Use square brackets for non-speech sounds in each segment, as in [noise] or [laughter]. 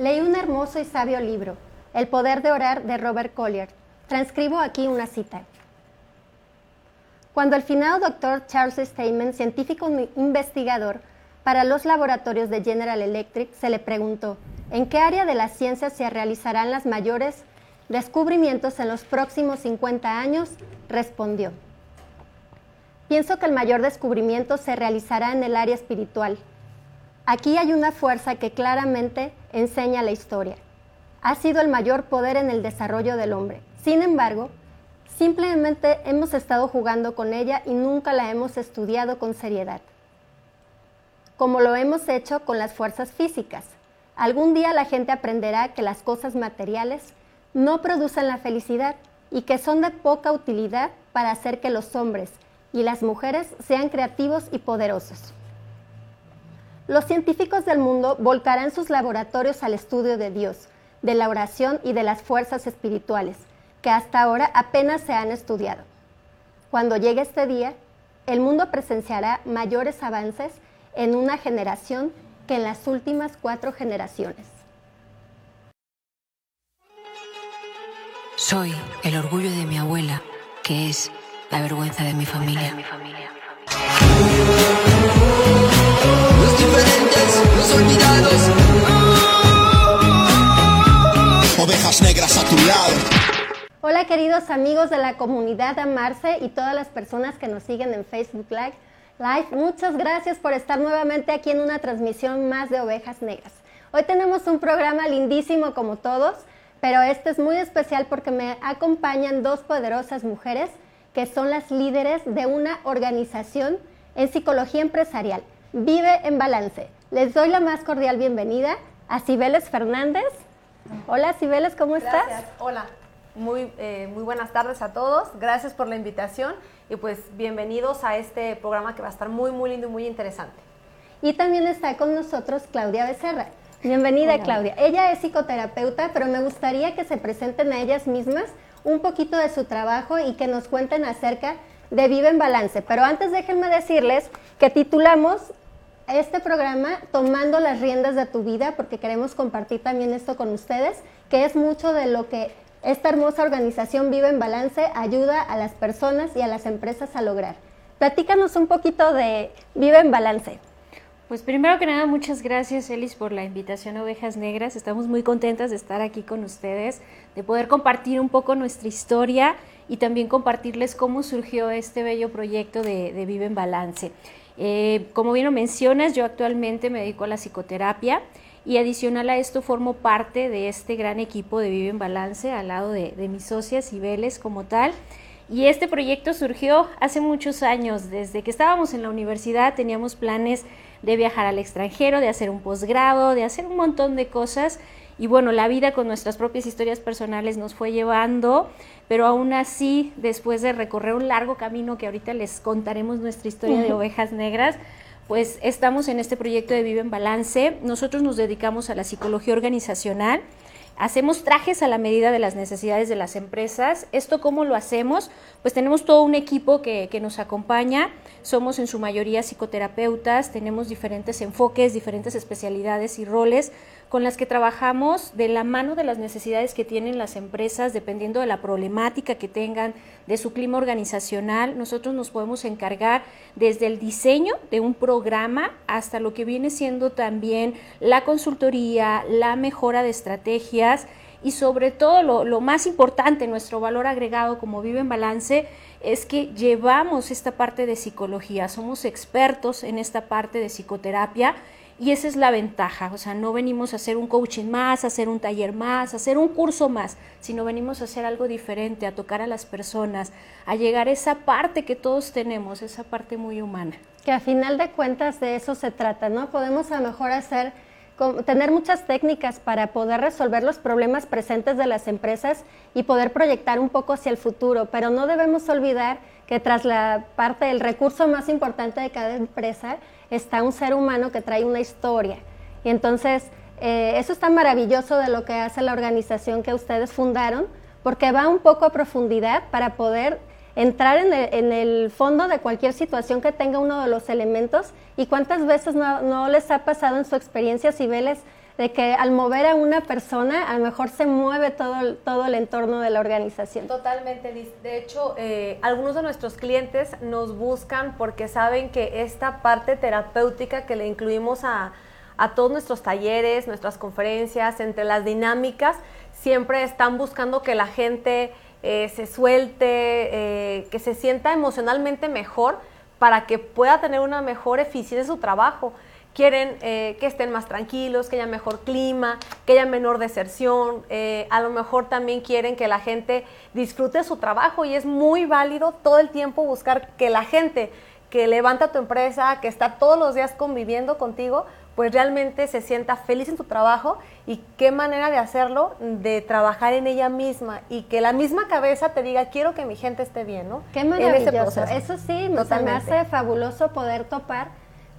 Leí un hermoso y sabio libro, El poder de orar de Robert Collier. Transcribo aquí una cita. Cuando el finado doctor Charles Steinman, científico investigador para los laboratorios de General Electric, se le preguntó, ¿en qué área de la ciencia se realizarán los mayores descubrimientos en los próximos 50 años? Respondió, pienso que el mayor descubrimiento se realizará en el área espiritual. Aquí hay una fuerza que claramente enseña la historia. Ha sido el mayor poder en el desarrollo del hombre. Sin embargo, simplemente hemos estado jugando con ella y nunca la hemos estudiado con seriedad, como lo hemos hecho con las fuerzas físicas. Algún día la gente aprenderá que las cosas materiales no producen la felicidad y que son de poca utilidad para hacer que los hombres y las mujeres sean creativos y poderosos. Los científicos del mundo volcarán sus laboratorios al estudio de Dios, de la oración y de las fuerzas espirituales, que hasta ahora apenas se han estudiado. Cuando llegue este día, el mundo presenciará mayores avances en una generación que en las últimas cuatro generaciones. Soy el orgullo de mi abuela, que es la vergüenza de mi familia. Los olvidados. Ovejas negras a tu lado. Hola queridos amigos de la comunidad Amarse y todas las personas que nos siguen en Facebook Live. Live, muchas gracias por estar nuevamente aquí en una transmisión más de Ovejas Negras. Hoy tenemos un programa lindísimo como todos, pero este es muy especial porque me acompañan dos poderosas mujeres que son las líderes de una organización en psicología empresarial. Vive en Balance. Les doy la más cordial bienvenida a Cibeles Fernández. Hola Cibeles, ¿cómo estás? Hola, muy, eh, muy buenas tardes a todos. Gracias por la invitación y pues bienvenidos a este programa que va a estar muy, muy lindo y muy interesante. Y también está con nosotros Claudia Becerra. Bienvenida Claudia. Ella es psicoterapeuta, pero me gustaría que se presenten a ellas mismas un poquito de su trabajo y que nos cuenten acerca de Vive en Balance. Pero antes déjenme decirles que titulamos este programa tomando las riendas de tu vida, porque queremos compartir también esto con ustedes, que es mucho de lo que esta hermosa organización Vive en Balance ayuda a las personas y a las empresas a lograr. Platícanos un poquito de Vive en Balance. Pues primero que nada, muchas gracias Elis por la invitación a Ovejas Negras. Estamos muy contentas de estar aquí con ustedes, de poder compartir un poco nuestra historia y también compartirles cómo surgió este bello proyecto de, de Vive en Balance. Eh, como bien lo mencionas, yo actualmente me dedico a la psicoterapia y adicional a esto formo parte de este gran equipo de Vive en Balance al lado de, mis socias y Vélez como tal. Y este proyecto surgió hace muchos años, desde que estábamos en la universidad teníamos planes de viajar al extranjero, de hacer un posgrado, de hacer un montón de cosas y bueno, la vida con nuestras propias historias personales nos fue llevando, pero aún así, después de recorrer un largo camino que ahorita les contaremos nuestra historia de ovejas negras, pues estamos en este proyecto de Vive en Balance. Nosotros nos dedicamos a la psicología organizacional. Hacemos trajes a la medida de las necesidades de las empresas. ¿Esto cómo lo hacemos? Pues tenemos todo un equipo que, que, nos acompaña. Somos en su mayoría psicoterapeutas, tenemos diferentes enfoques, diferentes especialidades y roles con las que trabajamos de la mano de las necesidades que tienen las empresas, dependiendo de la problemática que tengan, de su clima organizacional. Nosotros nos podemos encargar desde el diseño de un programa hasta lo que viene siendo también la consultoría, la mejora de estrategias y sobre todo lo, más importante, nuestro valor agregado como Vive en Balance, es que llevamos esta parte de psicología, somos expertos en esta parte de psicoterapia y esa es la ventaja, o sea, no venimos a hacer un coaching más, a hacer un taller más, a hacer un curso más, sino venimos a hacer algo diferente, a tocar a las personas, a llegar a esa parte que todos tenemos, esa parte muy humana. Que a final de cuentas de eso se trata, ¿no? Podemos a lo mejor hacer tener muchas técnicas para poder resolver los problemas presentes de las empresas y poder proyectar un poco hacia el futuro, pero no debemos olvidar que tras la parte del recurso más importante de cada empresa está un ser humano que trae una historia. Y entonces, eh, eso está maravilloso de lo que hace la organización que ustedes fundaron, porque va un poco a profundidad para poder entrar en el, fondo de cualquier situación que tenga uno de los elementos y cuántas veces no, les ha pasado en su experiencia, Cibeles, de que al mover a una persona, a lo mejor se mueve todo, todo el entorno de la organización. Totalmente, De hecho, eh, algunos de nuestros clientes nos buscan porque saben que esta parte terapéutica que le incluimos a, a todos nuestros talleres, nuestras conferencias, entre las dinámicas, siempre están buscando que la gente eh, se suelte, eh, que se sienta emocionalmente mejor para que pueda tener una mejor eficiencia en su trabajo quieren eh, que estén más tranquilos, que haya mejor clima, que haya menor deserción, eh, a lo mejor también quieren que la gente disfrute su trabajo y es muy válido todo el tiempo buscar que la gente que levanta tu empresa, que está todos los días conviviendo contigo, pues realmente se sienta feliz en tu trabajo y qué manera de hacerlo, de trabajar en ella misma y que la misma cabeza te diga, quiero que mi gente esté bien, ¿no? Qué maravilloso. Eso sí, me hace fabuloso poder topar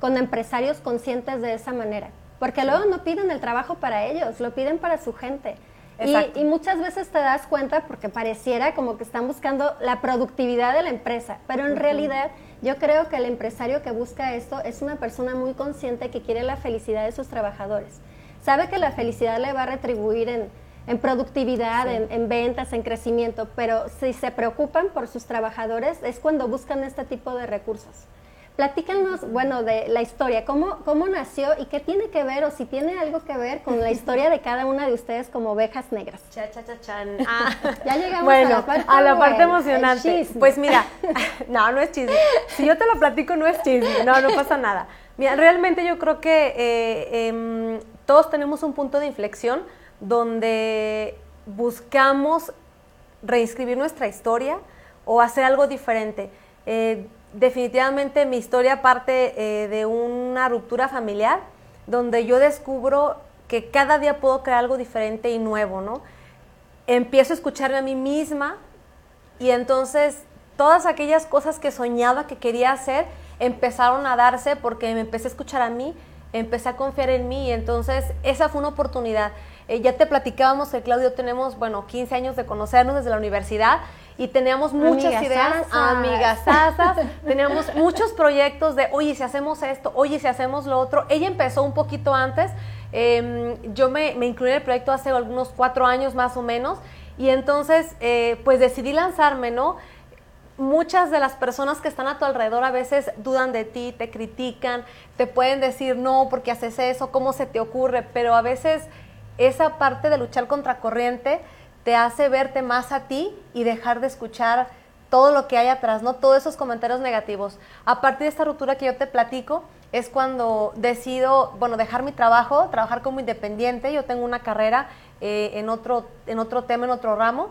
con empresarios conscientes de esa manera. Porque luego no piden el trabajo para ellos, lo piden para su gente. Y, muchas veces te das cuenta porque pareciera como que están buscando la productividad de la empresa, pero en realidad yo creo que el empresario que busca esto es una persona muy consciente que quiere la felicidad de sus trabajadores. Sabe que la felicidad le va a retribuir en, productividad, en, en, ventas, en crecimiento, pero si se preocupan por sus trabajadores es cuando buscan este tipo de recursos. Platícanos, bueno, de la historia, ¿cómo, cómo nació y qué tiene que ver o si tiene algo que ver con la historia de cada una de ustedes como ovejas negras. Cha, cha, cha, chan. [laughs] Ah. ya llegamos a la parte, a la parte emocionante. Pues mira, [laughs] no, no es chisme. Si yo te lo platico, no es chisme, no, no pasa nada. Mira, realmente yo creo que eh, em, todos tenemos un punto de inflexión donde buscamos reinscribir nuestra historia o hacer algo diferente. Eh, definitivamente mi historia parte eh, de una ruptura familiar, donde yo descubro que cada día puedo crear algo diferente y nuevo, ¿no? Empiezo a escucharme a mí misma y entonces todas aquellas cosas que soñaba que quería hacer empezaron a darse porque me empecé a escuchar a mí, empecé a confiar en mí y entonces esa fue una oportunidad. Eh, ya te platicábamos que Claudio tenemos, bueno, 15 años de conocernos desde la universidad y teníamos muchas ideas, amigas [laughs] teníamos muchos proyectos de, oye, si hacemos esto, oye, si hacemos lo otro. Ella empezó un poquito antes, em, yo me, me, incluí en el proyecto hace algunos cuatro años más o menos, y entonces, eh, pues decidí lanzarme, ¿no? Muchas de las personas que están a tu alrededor a veces dudan de ti, te critican, te pueden decir, no, porque haces eso, cómo se te ocurre, pero a veces esa parte de luchar contra corriente, te hace verte más a ti y dejar de escuchar todo lo que hay atrás, ¿no? Todos esos comentarios negativos. A partir de esta ruptura que yo te platico, es cuando decido, bueno, dejar mi trabajo, trabajar como independiente. Yo tengo una carrera eh, en, otro, en otro tema, en otro ramo,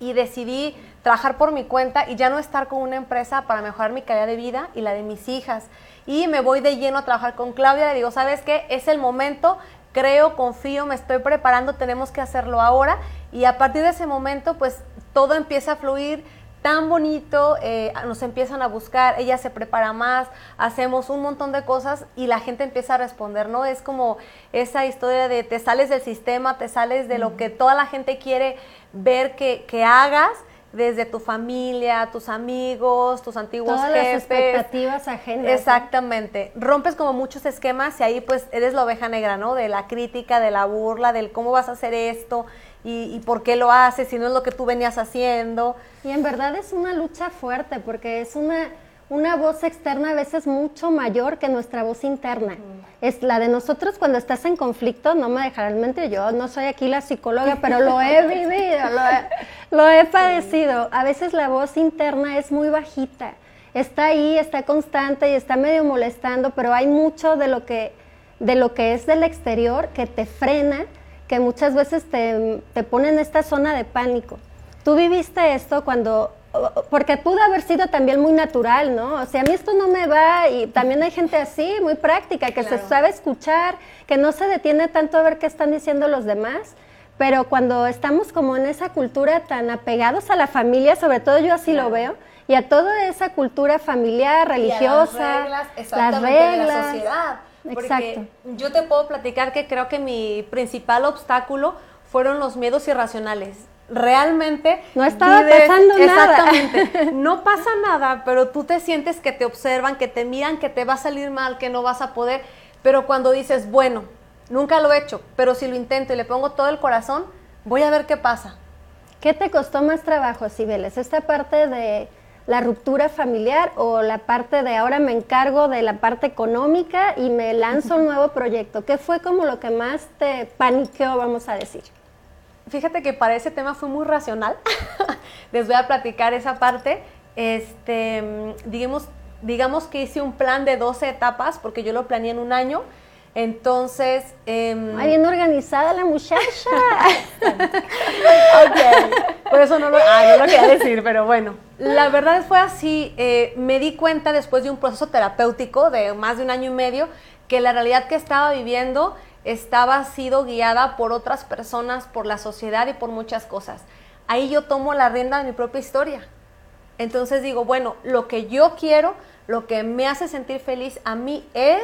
y decidí trabajar por mi cuenta y ya no estar con una empresa para mejorar mi calidad de vida y la de mis hijas. Y me voy de lleno a trabajar con Claudia. Le digo, ¿sabes qué? Es el momento, creo, confío, me estoy preparando, tenemos que hacerlo ahora. Y a partir de ese momento, pues todo empieza a fluir tan bonito, eh, nos empiezan a buscar, ella se prepara más, hacemos un montón de cosas y la gente empieza a responder, ¿no? Es como esa historia de te sales del sistema, te sales de lo que toda la gente quiere ver que, que hagas desde tu familia, tus amigos, tus antiguos Todas las expectativas ajenas. Exactamente. Rompes como muchos esquemas y ahí pues eres la oveja negra, ¿no? De la crítica, de la burla, del cómo vas a hacer esto y, por qué lo haces si no es lo que tú venías haciendo. Y en verdad es una lucha fuerte porque es una, una voz externa a veces mucho mayor que nuestra voz interna. Es la de nosotros cuando estás en conflicto, no me dejarán mentir, yo no soy aquí la psicóloga, pero lo he [laughs] vivido, lo he, padecido. A veces la voz interna es muy bajita, está ahí, está constante y está medio molestando, pero hay mucho de lo que, de lo que es del exterior que te frena que muchas veces te, te pone en esta zona de pánico. Tú viviste esto cuando, porque pudo haber sido también muy natural, ¿no? O sea, a mí esto no me va y también hay gente así, muy práctica, que se sabe escuchar, que no se detiene tanto a ver qué están diciendo los demás. Pero cuando estamos como en esa cultura tan apegados a la familia, sobre todo yo así lo veo, y a toda esa cultura familiar, religiosa, las reglas, de la sociedad Exacto. yo te puedo platicar que creo que mi principal obstáculo fueron los miedos irracionales. Realmente no estaba pasando nada. Exactamente. [laughs] No pasa nada, pero tú te sientes que te observan, que te miran, que te va a salir mal, que no vas a poder. Pero cuando dices, bueno, Nunca lo he hecho, pero si lo intento y le pongo todo el corazón, voy a ver qué pasa. ¿Qué te costó más trabajo, Cibeles? ¿Esta parte de la ruptura familiar o la parte de ahora me encargo de la parte económica y me lanzo un nuevo proyecto? ¿Qué fue como lo que más te paniqueó, vamos a decir? Fíjate que para ese tema fue muy racional. [laughs] Les voy a platicar esa parte. Este, digamos, digamos que hice un plan de 12 etapas porque yo lo planeé en un año. Entonces. Eh, bien organizada la muchacha. ok. Por eso no lo, ah, no lo quería decir, pero bueno. La verdad fue así. Eh, me di cuenta después de un proceso terapéutico de más de un año y medio que la realidad que estaba viviendo estaba sido guiada por otras personas, por la sociedad y por muchas cosas. Ahí yo tomo la rienda de mi propia historia. Entonces digo, bueno, lo que yo quiero, lo que me hace sentir feliz a mí es...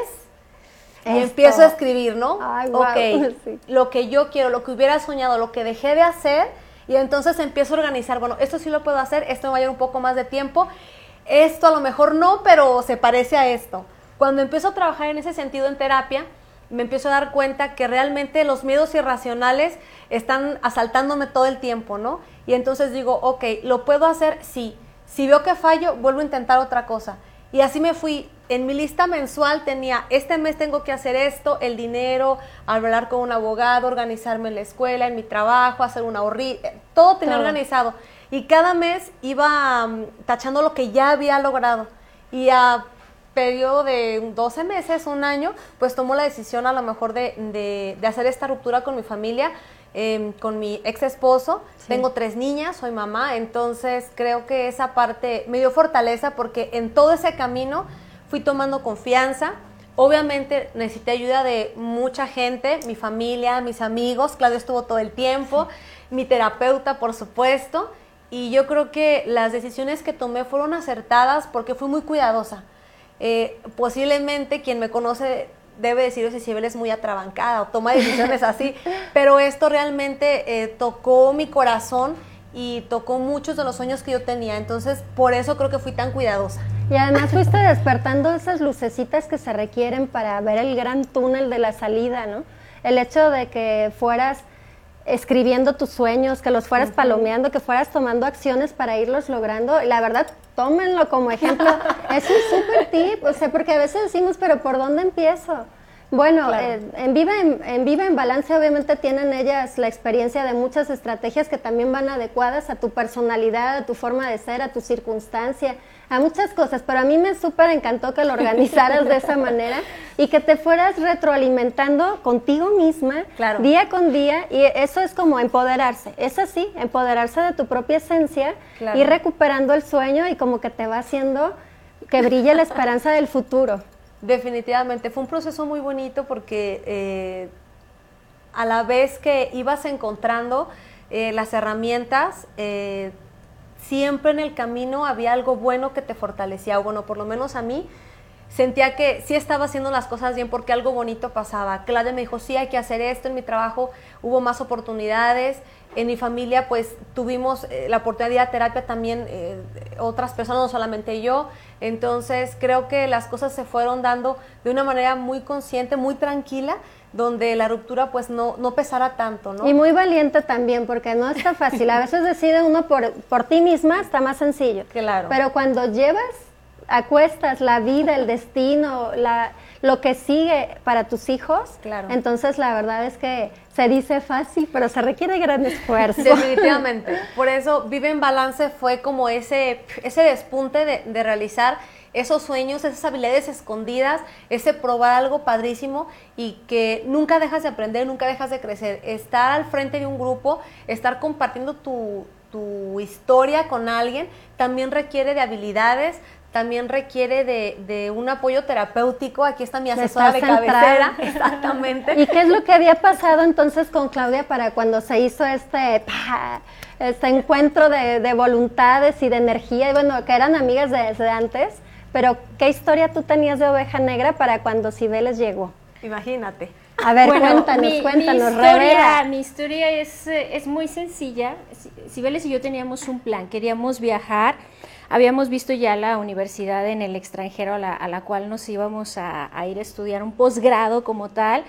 Y empiezo a escribir, ¿no? Ay, ok, [laughs] lo que yo quiero, lo que hubiera soñado, lo que dejé de hacer, y entonces empiezo a organizar, bueno, esto sí lo puedo hacer, esto me va a llevar un poco más de tiempo, esto a lo mejor no, pero se parece a esto. Cuando empiezo a trabajar en ese sentido en terapia, me empiezo a dar cuenta que realmente los miedos irracionales están asaltándome todo el tiempo, ¿no? Y entonces digo, ok, ¿lo puedo hacer? Sí. Si veo que fallo, vuelvo a intentar otra cosa. Y así me fui. En mi lista mensual tenía, este mes tengo que hacer esto, el dinero, hablar con un abogado, organizarme en la escuela, en mi trabajo, hacer una ahorrita, eh, todo tenía organizado. Y cada mes iba mm, tachando lo que ya había logrado. Y a periodo de 12 meses, un año, pues tomo la decisión a lo mejor de, de, hacer esta ruptura con mi familia, em, con mi ex esposo. Tengo tres niñas, soy mamá, entonces creo que esa parte me dio fortaleza porque en todo ese camino fui tomando confianza. Obviamente necesité ayuda de mucha gente, mi familia, mis amigos, Claudio estuvo todo el tiempo, mi terapeuta, por supuesto, y yo creo que las decisiones que tomé fueron acertadas porque fui muy cuidadosa. Eh, posiblemente quien me conoce debe decir si Sibel es muy atrabancada o toma decisiones así, [laughs] pero esto realmente eh, tocó mi corazón y tocó muchos de los sueños que yo tenía, entonces por eso creo que fui tan cuidadosa. Y además fuiste despertando esas lucecitas que se requieren para ver el gran túnel de la salida, ¿no? El hecho de que fueras escribiendo tus sueños, que los fueras palomeando, que fueras tomando acciones para irlos logrando. La verdad, tómenlo como ejemplo. [laughs] es un súper tip, o sea, porque a veces decimos, pero ¿por dónde empiezo? Bueno, eh, en, Viva en, en, Viva en Balance obviamente tienen ellas la experiencia de muchas estrategias que también van adecuadas a tu personalidad, a tu forma de ser, a tu circunstancia, a muchas cosas, pero a mí me súper encantó que lo organizaras de esa manera y que te fueras retroalimentando contigo misma día con día y eso es como empoderarse, es así, empoderarse de tu propia esencia y recuperando el sueño y como que te va haciendo que brille la esperanza del futuro. Definitivamente, fue un proceso muy bonito porque eh, a la vez que ibas encontrando eh, las herramientas, eh, siempre en el camino había algo bueno que te fortalecía, bueno, por lo menos a mí sentía que sí estaba haciendo las cosas bien porque algo bonito pasaba. Claudia me dijo, sí, hay que hacer esto, en mi trabajo hubo más oportunidades, en mi familia pues tuvimos eh, la oportunidad de terapia también eh, otras personas, no solamente yo. Entonces creo que las cosas se fueron dando de una manera muy consciente, muy tranquila, donde la ruptura pues no, no pesara tanto, ¿no? Y muy valiente también, porque no está fácil. A veces decide uno por, por ti misma, está más sencillo. Claro. Pero cuando llevas acuestas la vida, el destino, la, lo que sigue para tus hijos, claro. entonces la verdad es que se dice fácil, pero se requiere gran esfuerzo. Definitivamente. Por eso Vive en Balance fue como ese, ese despunte de, de realizar esos sueños, esas habilidades escondidas, ese probar algo padrísimo y que nunca dejas de aprender, nunca dejas de crecer. Estar al frente de un grupo, estar compartiendo tu, tu historia con alguien, también requiere de habilidades, también requiere de, un apoyo terapéutico. Aquí está mi asesora de cabecera. [laughs] Exactamente. ¿Y qué es lo que había pasado entonces con Claudia para cuando se hizo este, este encuentro de, de, voluntades y de energía? Y bueno, que eran amigas desde antes, pero ¿qué historia tú tenías de oveja negra para cuando Cibeles llegó? Imagínate. A ver, cuéntanos, cuéntanos, mi historia, mi historia es, es muy sencilla. Cibeles y yo teníamos un plan, queríamos viajar Habíamos visto ya la universidad en el extranjero a la, cual nos íbamos a, ir a estudiar un posgrado como tal.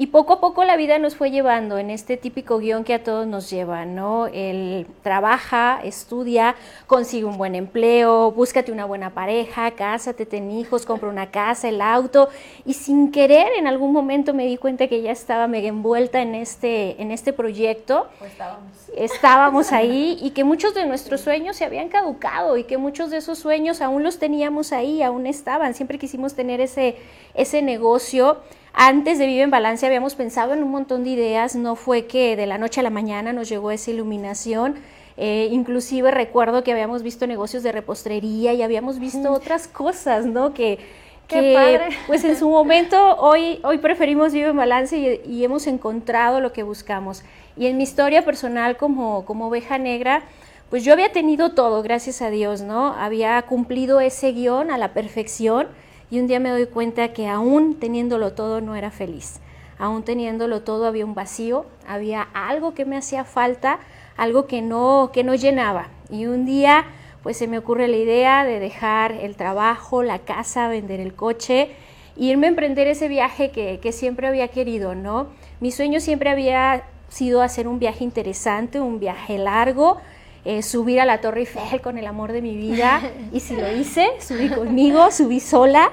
Y poco a poco la vida nos fue llevando en este típico guion que a todos nos lleva, ¿no? El trabaja, estudia, consigue un buen empleo, búscate una buena pareja, cásate, ten hijos, compra una casa, el auto. Y sin querer, en algún momento me di cuenta que ya estaba mega envuelta en este, en este proyecto. Pues estábamos. Estábamos ahí [laughs] y que muchos de nuestros sueños se habían caducado y que muchos de esos sueños aún los teníamos ahí, aún estaban. Siempre quisimos tener ese, ese negocio antes de Vive en Balance habíamos pensado en un montón de ideas, no fue que de la noche a la mañana nos llegó esa iluminación. Eh, inclusive recuerdo que habíamos visto negocios de repostería y habíamos visto otras cosas, ¿no? Que, que pues en su [laughs] momento hoy, hoy preferimos Vive en Balance y, hemos encontrado lo que buscamos. Y en mi historia personal como, como oveja negra, pues yo había tenido todo, gracias a Dios, ¿no? Había cumplido ese guion a la perfección y un día me doy cuenta que aún teniéndolo todo no era feliz. Aún teniéndolo todo había un vacío, había algo que me hacía falta, algo que no, que no llenaba. Y un día pues se me ocurre la idea de dejar el trabajo, la casa, vender el coche, irme a emprender ese viaje que, que siempre había querido, ¿no? Mi sueño siempre había sido hacer un viaje interesante, un viaje largo, eh, subir a la Torre Eiffel con el amor de mi vida. [laughs] Y si lo hice, subí conmigo, subí sola.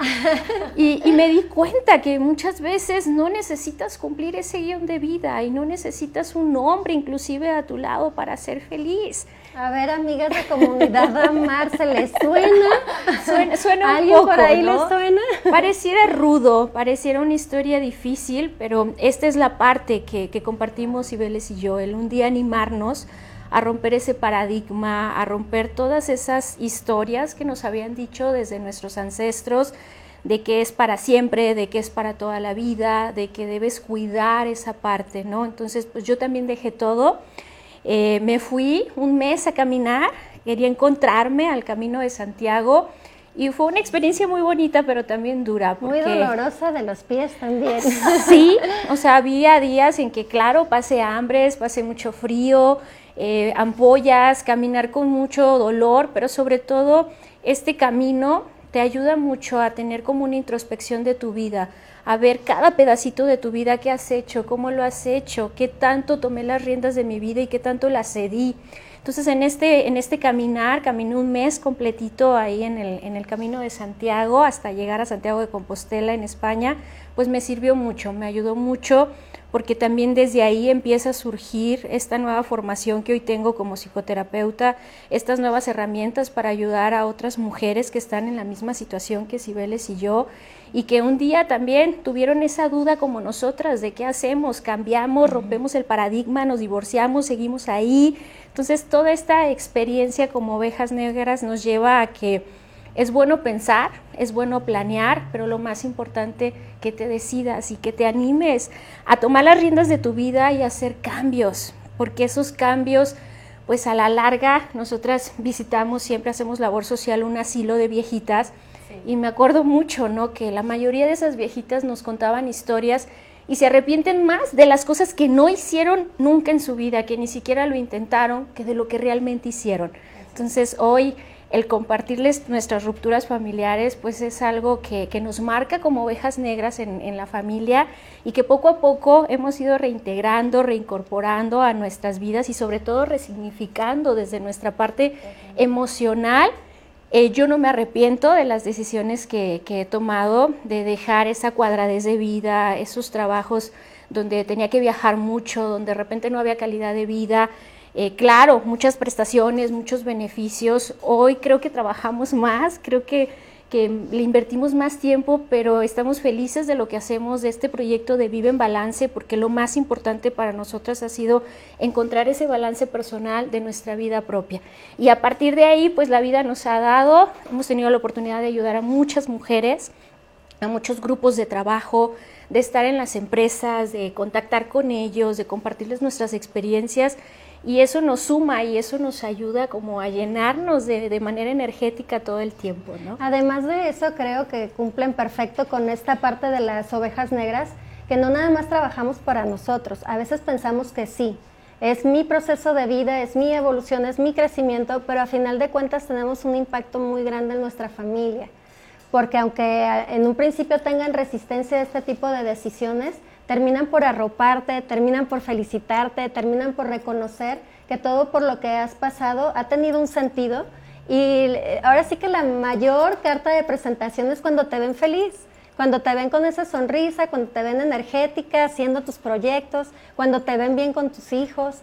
Y, me di cuenta que muchas veces no necesitas cumplir ese guion de vida y no necesitas un hombre inclusive a tu lado para ser feliz. A ver, amigas de comunidad Amar, ¿se les suena? Suena, un ¿Alguien poco, por ahí les suena? Pareciera rudo, pareciera una historia difícil, pero esta es la parte que, que compartimos Ibeles y yo, el un día animarnos a romper ese paradigma, a romper todas esas historias que nos habían dicho desde nuestros ancestros, de que es para siempre, de que es para toda la vida, de que debes cuidar esa parte, ¿no? Entonces, pues yo también dejé todo, eh, me fui un mes a caminar, quería encontrarme al Camino de Santiago, y fue una experiencia muy bonita, pero también dura. Muy dolorosa de los pies también. Sí, o sea, había días en que, claro, pasé hambres, pasé mucho frío, eh, ampollas, caminar con mucho dolor, pero sobre todo este camino te ayuda mucho a tener como una introspección de tu vida, a ver cada pedacito de tu vida que has hecho, cómo lo has hecho, qué tanto tomé las riendas de mi vida y qué tanto las cedí. Entonces en este, en este caminar, caminé un mes completito ahí en el, en el camino de Santiago hasta llegar a Santiago de Compostela en España, pues me sirvió mucho, me ayudó mucho porque también desde ahí empieza a surgir esta nueva formación que hoy tengo como psicoterapeuta, estas nuevas herramientas para ayudar a otras mujeres que están en la misma situación que Cibeles y yo y que un día también tuvieron esa duda como nosotras de qué hacemos, cambiamos, rompemos el paradigma, nos divorciamos, seguimos ahí. Entonces toda esta experiencia como ovejas negras nos lleva a que es bueno pensar, es bueno planear, pero lo más importante que te decidas y que te animes a tomar las riendas de tu vida y hacer cambios, porque esos cambios, pues a la larga, nosotras visitamos, siempre hacemos labor social, un asilo de viejitas, y me acuerdo mucho, ¿no? Que la mayoría de esas viejitas nos contaban historias y se arrepienten más de las cosas que no hicieron nunca en su vida, que ni siquiera lo intentaron, que de lo que realmente hicieron. Entonces hoy el compartirles nuestras rupturas familiares, pues es algo que, nos marca como ovejas negras en, la familia y que poco a poco hemos ido reintegrando, reincorporando a nuestras vidas y sobre todo resignificando desde nuestra parte emocional. Eh, yo no me arrepiento de las decisiones que, que he tomado, de dejar esa cuadradez de vida, esos trabajos donde tenía que viajar mucho, donde de repente no había calidad de vida, eh, claro, muchas prestaciones, muchos beneficios. Hoy creo que trabajamos más, creo que, que, le invertimos más tiempo, pero estamos felices de lo que hacemos, de este proyecto de Vive en Balance, porque lo más importante para nosotras ha sido encontrar ese balance personal de nuestra vida propia. Y a partir de ahí, pues la vida nos ha dado, hemos tenido la oportunidad de ayudar a muchas mujeres, a muchos grupos de trabajo, de estar en las empresas, de contactar con ellos, de compartirles nuestras experiencias y eso nos suma y eso nos ayuda como a llenarnos de, manera energética todo el tiempo, ¿no? Además de eso, creo que cumplen perfecto con esta parte de las ovejas negras, que no nada más trabajamos para nosotros, a veces pensamos que sí, es mi proceso de vida, es mi evolución, es mi crecimiento, pero a final de cuentas tenemos un impacto muy grande en nuestra familia, porque aunque en un principio tengan resistencia a este tipo de decisiones, terminan por arroparte, terminan por felicitarte, terminan por reconocer que todo por lo que has pasado ha tenido un sentido. Y eh, ahora sí que la mayor carta de presentación es cuando te ven feliz, cuando te ven con esa sonrisa, cuando te ven energética, haciendo tus proyectos, cuando te ven bien con tus hijos.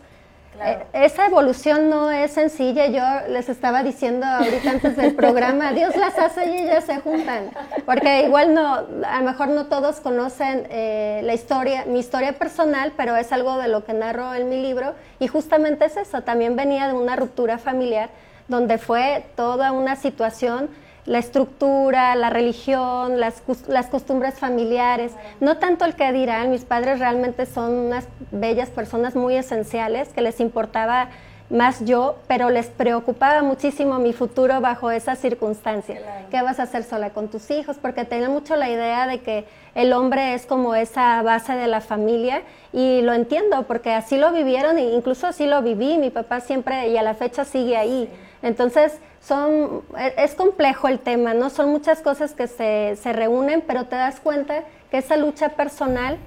Eh, esa evolución no es sencilla. Yo les estaba diciendo ahorita antes del programa, [laughs] Dios las hace y ellas se juntan. Porque igual no, a lo mejor no todos conocen eh, la historia, mi historia personal, pero es algo de lo que narro en mi libro. Y justamente es eso. También venía de una ruptura familiar donde fue toda una situación la estructura, la religión, las, las, costumbres familiares, no tanto el que dirán, mis padres realmente son unas bellas personas muy esenciales que les importaba más yo, pero les preocupaba muchísimo mi futuro bajo esa circunstancia. ¿Qué vas a hacer sola con tus hijos? Porque tenía mucho la idea de que el hombre es como esa base de la familia y lo entiendo porque así lo vivieron e incluso así lo viví. Mi papá siempre y a la fecha sigue ahí. Entonces, son, e, es complejo el tema, ¿no? Son muchas cosas que se, se reúnen, pero te das cuenta que esa lucha personal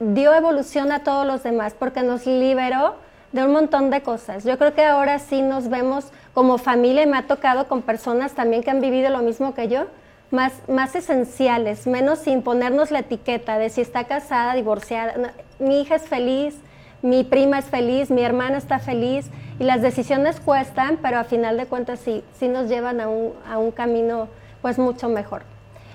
dio evolución a todos los demás porque nos liberó de un montón de cosas. Yo creo que ahora sí nos vemos como familia y me ha tocado con personas también que han vivido lo mismo que yo, más, más esenciales, menos sin ponernos la etiqueta de si está casada, divorciada. mi hija es feliz, mi prima es feliz, mi hermana está feliz y las decisiones cuestan, pero a final de cuentas sí, sí nos llevan a un, a un camino pues mucho mejor.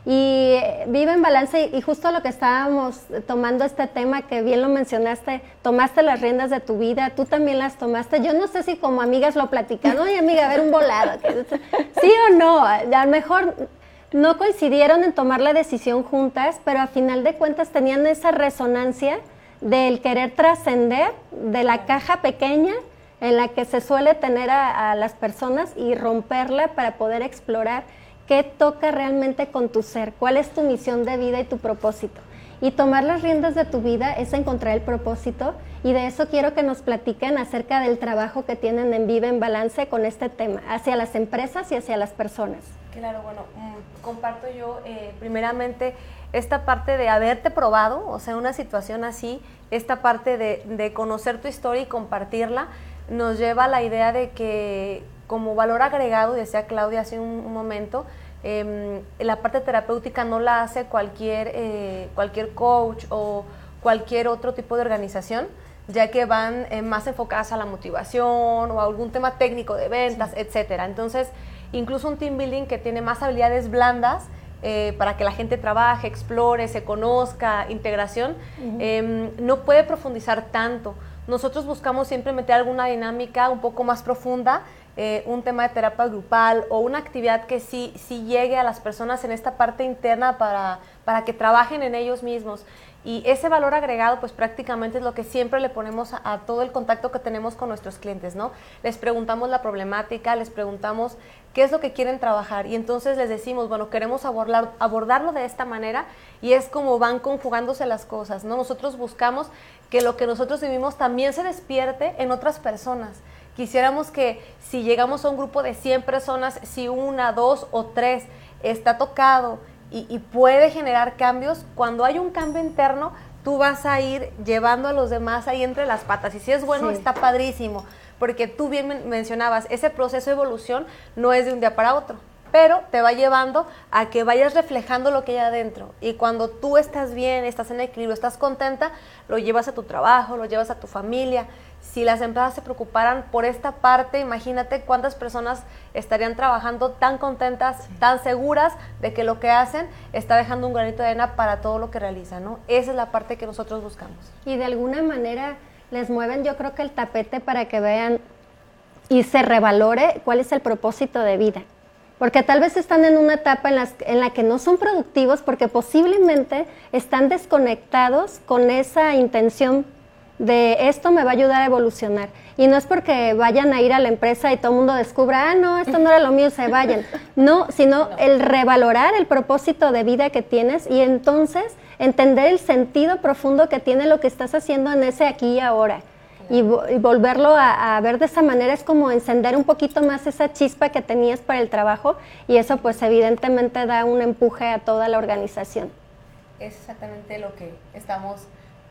Y eh, vive en balance y justo lo que estábamos tomando este tema que bien lo mencionaste, tomaste las riendas de tu vida, tú también las tomaste. Yo no sé si como amigas lo platican, oye amiga, a ver un volado. [laughs] sí o no, a lo mejor no coincidieron en tomar la decisión juntas, pero a final de cuentas tenían esa resonancia del querer trascender de la caja pequeña en la que se suele tener a, las personas y romperla para poder explorar qué toca realmente con tu ser, cuál es tu misión de vida y tu propósito. Y tomar las riendas de tu vida es encontrar el propósito y de eso quiero que nos platiquen acerca del trabajo que tienen en Vive en Balance con este tema, hacia las empresas y hacia las personas. Claro, bueno, mm, comparto yo eh, primeramente esta parte de haberte probado, o sea, una situación así, esta parte de, conocer tu historia y compartirla, nos lleva a la idea de que como valor agregado, decía Claudia hace un, momento, em, la parte terapéutica no la hace cualquier, eh, cualquier coach o cualquier otro tipo de organización, ya que van eh, más enfocadas a la motivación o a algún tema técnico de ventas, etcétera. Entonces, incluso un team building que tiene más habilidades blandas, eh, para que la gente trabaje, explore, se conozca, integración, em, no puede profundizar tanto. Nosotros buscamos siempre meter alguna dinámica un poco más profunda, eh, un tema de terapia grupal o una actividad que sí, sí llegue a las personas en esta parte interna para, para que trabajen en ellos mismos. Y ese valor agregado, pues prácticamente es lo que siempre le ponemos a, todo el contacto que tenemos con nuestros clientes, ¿no? Les preguntamos la problemática, les preguntamos qué es lo que quieren trabajar y entonces les decimos, bueno, queremos abordar, abordarlo de esta manera y es como van conjugándose las cosas, ¿no? Nosotros buscamos que lo que nosotros vivimos también se despierte en otras personas. Quisiéramos que si llegamos a un grupo de 100 personas, si una, dos o tres está tocado, y, puede generar cambios. Cuando hay un cambio interno, tú vas a ir llevando a los demás ahí entre las patas. Y si es bueno, está padrísimo, porque tú bien mencionabas, ese proceso de evolución no es de un día para otro, pero te va llevando a que vayas reflejando lo que hay adentro. Y cuando tú estás bien, estás en equilibrio, estás contenta, lo llevas a tu trabajo, lo llevas a tu familia si las empresas se preocuparan por esta parte, imagínate cuántas personas estarían trabajando tan contentas, tan seguras de que lo que hacen está dejando un granito de arena para todo lo que realizan, ¿no? Esa es la parte que nosotros buscamos. Y de alguna manera les mueven yo creo que el tapete para que vean y se revalore cuál es el propósito de vida. Porque tal vez están en una etapa en, en la que no son productivos porque posiblemente están desconectados con esa intención de esto me va a ayudar a evolucionar. Y no es porque vayan a ir a la empresa y todo el mundo descubra, ah, no, esto no era lo mío, se vayan. No, sino el revalorar el propósito de vida que tienes y entonces entender el sentido profundo que tiene lo que estás haciendo en ese aquí y ahora. Y, volverlo a, a, ver de esa manera es como encender un poquito más esa chispa que tenías para el trabajo y eso pues evidentemente da un empuje a toda la organización. Es exactamente lo que estamos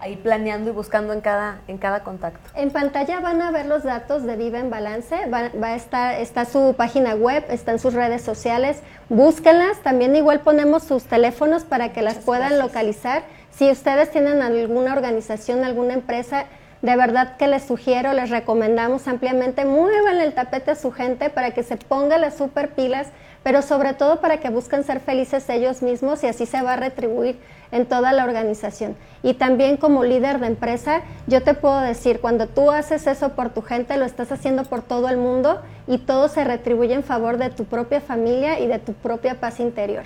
ahí planeando y buscando en cada, en cada contacto. En pantalla van a ver los datos de Viva en Balance, va, a estar, está su página web, están sus redes sociales, búsquenlas, también igual ponemos sus teléfonos para que las puedan localizar. Si ustedes tienen alguna organización, alguna empresa, de verdad que les sugiero, les recomendamos ampliamente, muevan el tapete a su gente para que se ponga las super pilas, pero sobre todo para que busquen ser felices ellos mismos y así se va a retribuir en toda la organización. Y también como líder de empresa, yo te puedo decir, cuando tú haces eso por tu gente, lo estás haciendo por todo el mundo y todo se retribuye en favor de tu propia familia y de tu propia paz interior.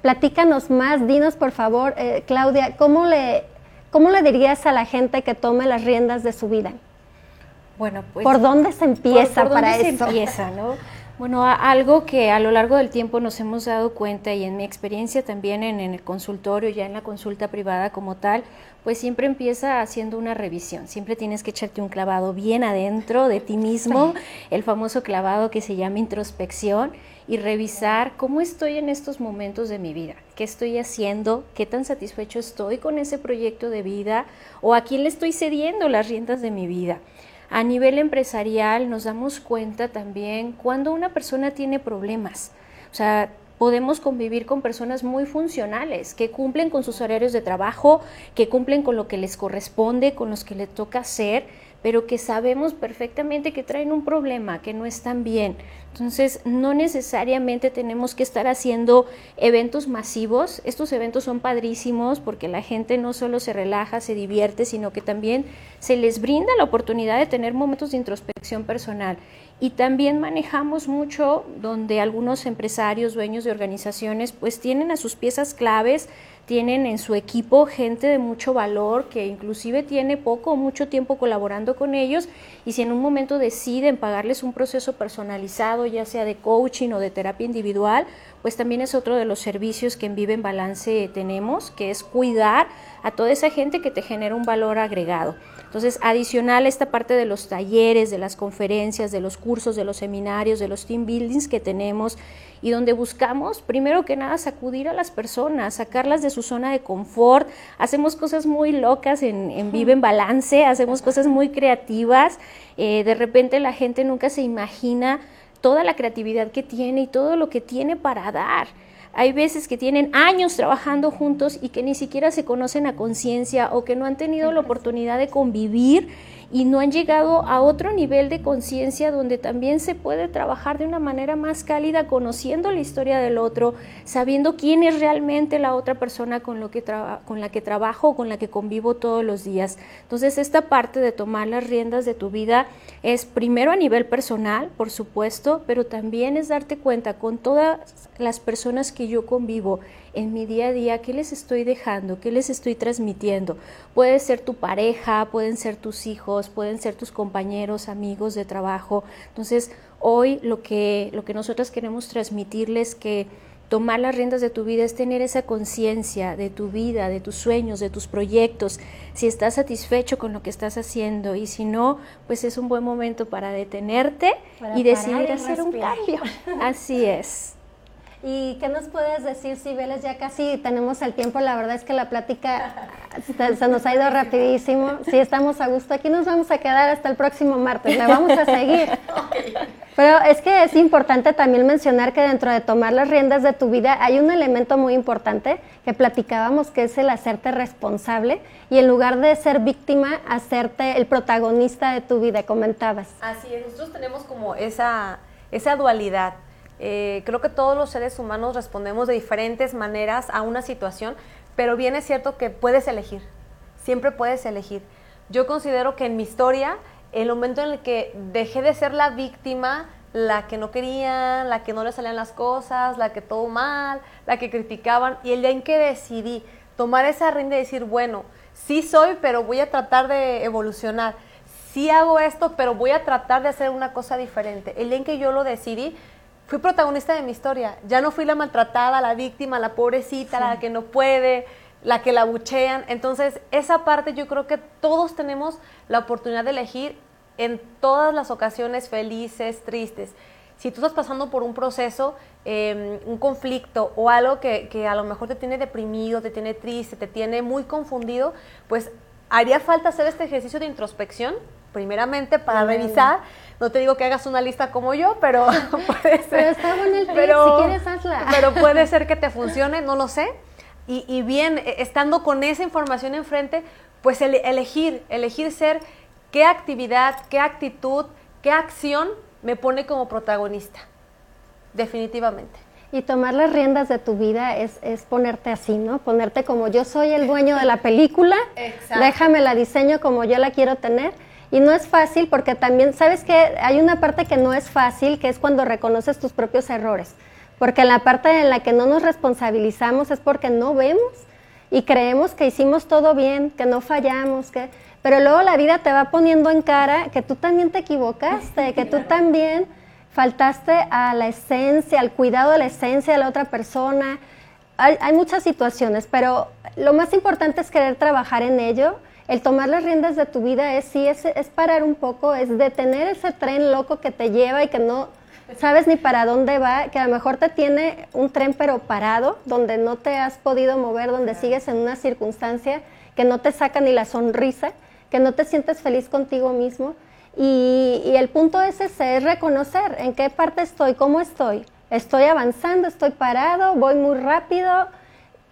Platícanos más, dinos por favor, eh, Claudia, ¿cómo le ¿Cómo le dirías a la gente que tome las riendas de su vida? Bueno, pues... ¿Por dónde se empieza por, para dónde Se empieza, ¿no? [laughs] Bueno, algo que a lo largo del tiempo nos hemos dado cuenta y en mi experiencia también en, el consultorio, ya en la consulta privada como tal, pues siempre empieza haciendo una revisión. Siempre tienes que echarte un clavado bien adentro de ti mismo, el famoso clavado que se llama introspección y revisar cómo estoy en estos momentos de mi vida, qué estoy haciendo, qué tan satisfecho estoy con ese proyecto de vida o a quién le estoy cediendo las riendas de mi vida. A nivel empresarial nos damos cuenta también cuando una persona tiene problemas. O sea, podemos convivir con personas muy funcionales, que cumplen con sus horarios de trabajo, que cumplen con lo que les corresponde, con los que les toca hacer, pero que sabemos perfectamente que traen un problema, que no están bien. Entonces, no necesariamente tenemos que estar haciendo eventos masivos. Estos eventos son padrísimos porque la gente no solo se relaja, se divierte, sino que también se les brinda la oportunidad de tener momentos de introspección personal. Y también manejamos mucho donde algunos empresarios, dueños de organizaciones, pues tienen a sus piezas claves tienen en su equipo gente de mucho valor que inclusive tiene poco o mucho tiempo colaborando con ellos y si en un momento deciden pagarles un proceso personalizado, ya sea de coaching o de terapia individual, pues también es otro de los servicios que en Vive en Balance tenemos, que es cuidar a toda esa gente que te genera un valor agregado. Entonces, adicional esta parte de los talleres, de las conferencias, de los cursos, de los seminarios, de los team buildings que tenemos y donde buscamos, primero que nada, sacudir a las personas, sacarlas de su zona de confort. Hacemos cosas muy locas en, Vive en Balance, hacemos cosas muy creativas. Eh, de repente la gente nunca se imagina toda la creatividad que tiene y todo lo que tiene para dar. Hay veces que tienen años trabajando juntos y que ni siquiera se conocen a conciencia o que no han tenido la oportunidad de convivir y no han llegado a otro nivel de conciencia donde también se puede trabajar de una manera más cálida, conociendo la historia del otro, sabiendo quién es realmente la otra persona con, lo que con la que trabajo o con la que convivo todos los días. Entonces, esta parte de tomar las riendas de tu vida es primero a nivel personal, por supuesto, pero también es darte cuenta con todas las personas que yo convivo en mi día a día, qué les estoy dejando, qué les estoy transmitiendo. Puede ser tu pareja, pueden ser tus hijos, pueden ser tus compañeros, amigos de trabajo. Entonces, hoy lo que, lo que nosotros queremos transmitirles que tomar las riendas de tu vida es tener esa conciencia de tu vida, de tus sueños, de tus proyectos, si estás satisfecho con lo que estás haciendo y si no, pues es un buen momento para detenerte y decidir hacer un cambio. [laughs] Así es. ¿Y qué nos puedes decir, Sibeles? Ya casi tenemos el tiempo, la verdad es que la plática se, nos ha ido rapidísimo. Si estamos a gusto, aquí nos vamos a quedar hasta el próximo martes, la vamos a seguir. Pero es que es importante también mencionar que dentro de tomar las riendas de tu vida hay un elemento muy importante que platicábamos, que es el hacerte responsable y en lugar de ser víctima, hacerte el protagonista de tu vida, comentabas. Así es, nosotros tenemos como esa, esa dualidad eh, creo que todos los seres humanos respondemos de diferentes maneras a una situación, pero bien es cierto que puedes elegir, siempre puedes elegir. Yo considero que en mi historia, el momento en el que dejé de ser la víctima, la que no querían, la que no le salían las cosas, la que todo mal, la que criticaban, y el día en que decidí tomar esa rinda y decir, bueno, sí soy, pero voy a tratar de evolucionar. Sí hago esto, pero voy a tratar de hacer una cosa diferente. El día en que yo lo decidí, fui protagonista de mi historia. Ya no fui la maltratada, la víctima, la pobrecita, la que no puede, la que la buchean. Entonces, esa parte yo creo que todos tenemos la oportunidad de elegir en todas las ocasiones felices, tristes. Si tú estás pasando por un proceso, em, un conflicto o algo que, que a lo mejor te tiene deprimido, te tiene triste, te tiene muy confundido, pues haría falta hacer este ejercicio de introspección, primeramente para revisar. No te digo que hagas una lista como yo, pero [laughs] puede ser. Pero está bueno el pero, si quieres hazla. Pero puede ser que te funcione, no lo sé. Y, y bien, e, estando con esa información enfrente, pues elegir, elegir ser qué actividad, qué actitud, qué acción me pone como protagonista. Definitivamente. Y tomar las riendas de tu vida es, es, ponerte así, ¿no? Ponerte como yo soy el dueño de la película, déjame la diseño como yo la quiero tener. Y no es fácil porque también, ¿sabes que Hay una parte que no es fácil, que es cuando reconoces tus propios errores. Porque la parte en la que no nos responsabilizamos es porque no vemos y creemos que hicimos todo bien, que no fallamos, que... Pero luego la vida te va poniendo en cara que tú también te equivocaste, [laughs] que tú también faltaste a la esencia, al cuidado de la esencia de la otra persona. Hay, muchas situaciones, pero lo más importante es querer trabajar en ello. El tomar las riendas de tu vida es sí, es, es parar un poco, es detener ese tren loco que te lleva y que no sabes ni para dónde va, que a lo mejor te tiene un tren pero parado, donde no te has podido mover, donde sigues en una circunstancia que no te saca ni la sonrisa, que no te sientes feliz contigo mismo. Y, el punto es ese, es reconocer en qué parte estoy, cómo estoy. Estoy avanzando, estoy parado, voy muy rápido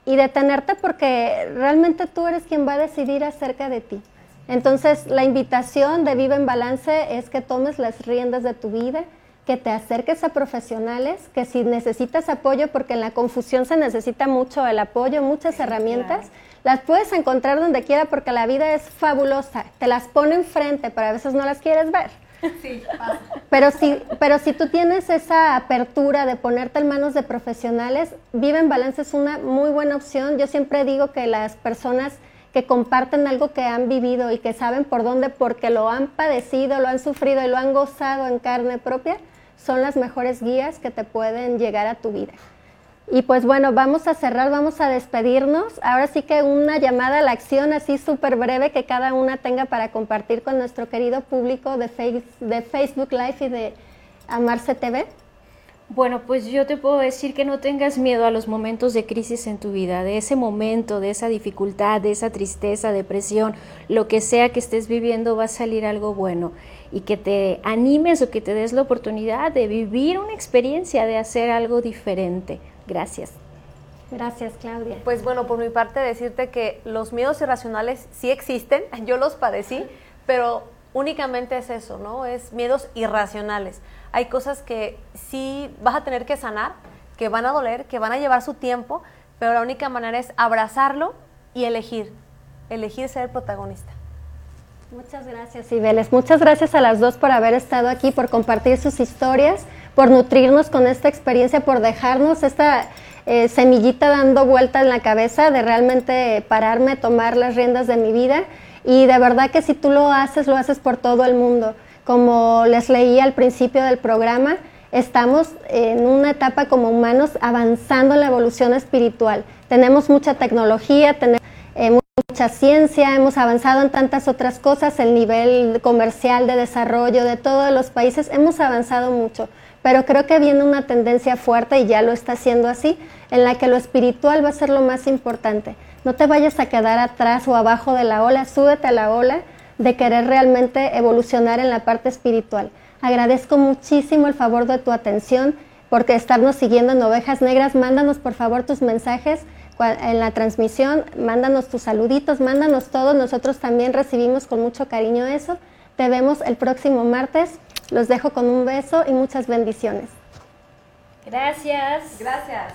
y detenerte porque realmente tú eres quien va a decidir acerca de ti. Entonces, la invitación de Viva en Balance es que tomes las riendas de tu vida, que te acerques a profesionales, que si necesitas apoyo, porque en la confusión se necesita mucho el apoyo, muchas herramientas, las puedes encontrar donde quiera porque la vida es fabulosa. Te las pone enfrente, pero a veces no las quieres ver. Sí, pasa. Pero si, pero si tú tienes esa apertura de ponerte en manos de profesionales, Vive en Balance es una muy buena opción. Yo siempre digo que las personas que comparten algo que han vivido y que saben por dónde, porque lo han padecido, lo han sufrido y lo han gozado en carne propia, son las mejores guías que te pueden llegar a tu vida. Y pues bueno, vamos a cerrar, vamos a despedirnos. Ahora sí que una llamada a la acción así súper breve que cada una tenga para compartir con nuestro querido público de, de Facebook Live y de Amarse TV. Bueno, pues yo te puedo decir que no tengas miedo a los momentos de crisis en tu vida, de ese momento, de esa dificultad, de esa tristeza, depresión, lo que sea que estés viviendo va a salir algo bueno y que te animes o que te des la oportunidad de vivir una experiencia, de hacer algo diferente. Gracias. Gracias, Claudia. Pues bueno, por mi parte decirte que los miedos irracionales sí existen, [laughs] yo los padecí, pero únicamente es eso, ¿no? Es miedos irracionales. Hay cosas que sí vas a tener que sanar, que van a doler, que van a llevar su tiempo, pero la única manera es abrazarlo y elegir, elegir ser el protagonista. Muchas gracias, Cibeles. Muchas gracias a las dos por haber estado aquí, por compartir sus historias por nutrirnos con esta experiencia, por dejarnos esta eh, semillita dando vuelta en la cabeza de realmente pararme, tomar las riendas de mi vida. Y de verdad que si tú lo haces, lo haces por todo el mundo. Como les leí al principio del programa, estamos en una etapa como humanos avanzando en la evolución espiritual. Tenemos mucha tecnología, tenemos eh, mucha ciencia, hemos avanzado en tantas otras cosas, el nivel comercial de desarrollo de todos los países, hemos avanzado mucho pero creo que viene una tendencia fuerte y ya lo está haciendo así, en la que lo espiritual va a ser lo más importante. No te vayas a quedar atrás o abajo de la ola, súbete a la ola de querer realmente evolucionar en la parte espiritual. Agradezco muchísimo el favor de tu atención porque estarnos siguiendo en Ovejas Negras. Mándanos por favor tus mensajes en la transmisión, mándanos tus saluditos, mándanos todo. Nosotros también recibimos con mucho cariño eso. Te vemos el próximo martes. Los dejo con un beso y muchas bendiciones. Gracias. Gracias.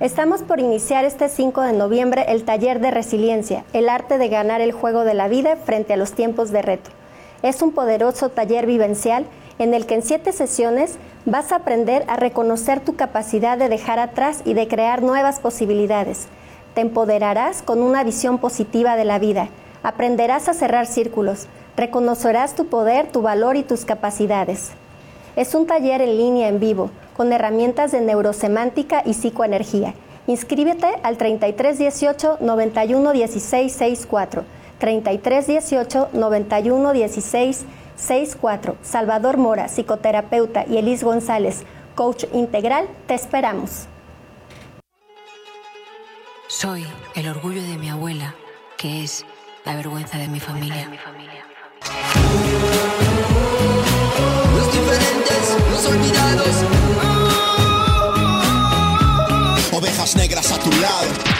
Estamos por iniciar este 5 de noviembre el taller de resiliencia, el arte de ganar el juego de la vida frente a los tiempos de reto. Es un poderoso taller vivencial en el que en siete sesiones vas a aprender a reconocer tu capacidad de dejar atrás y de crear nuevas posibilidades. Te empoderarás con una visión positiva de la vida. Aprenderás a cerrar círculos, Reconocerás tu poder, tu valor y tus capacidades. Es un taller en línea en vivo, con herramientas de neurosemántica y psicoenergía. Inscríbete al 3318 91 16 64. 3318 91 16 64. Salvador Mora, psicoterapeuta, y Elis González, coach integral, te esperamos. Soy el orgullo de mi abuela que es la vergüenza de mi familia. Los diferentes, los olvidados. Ovejas negras a tu lado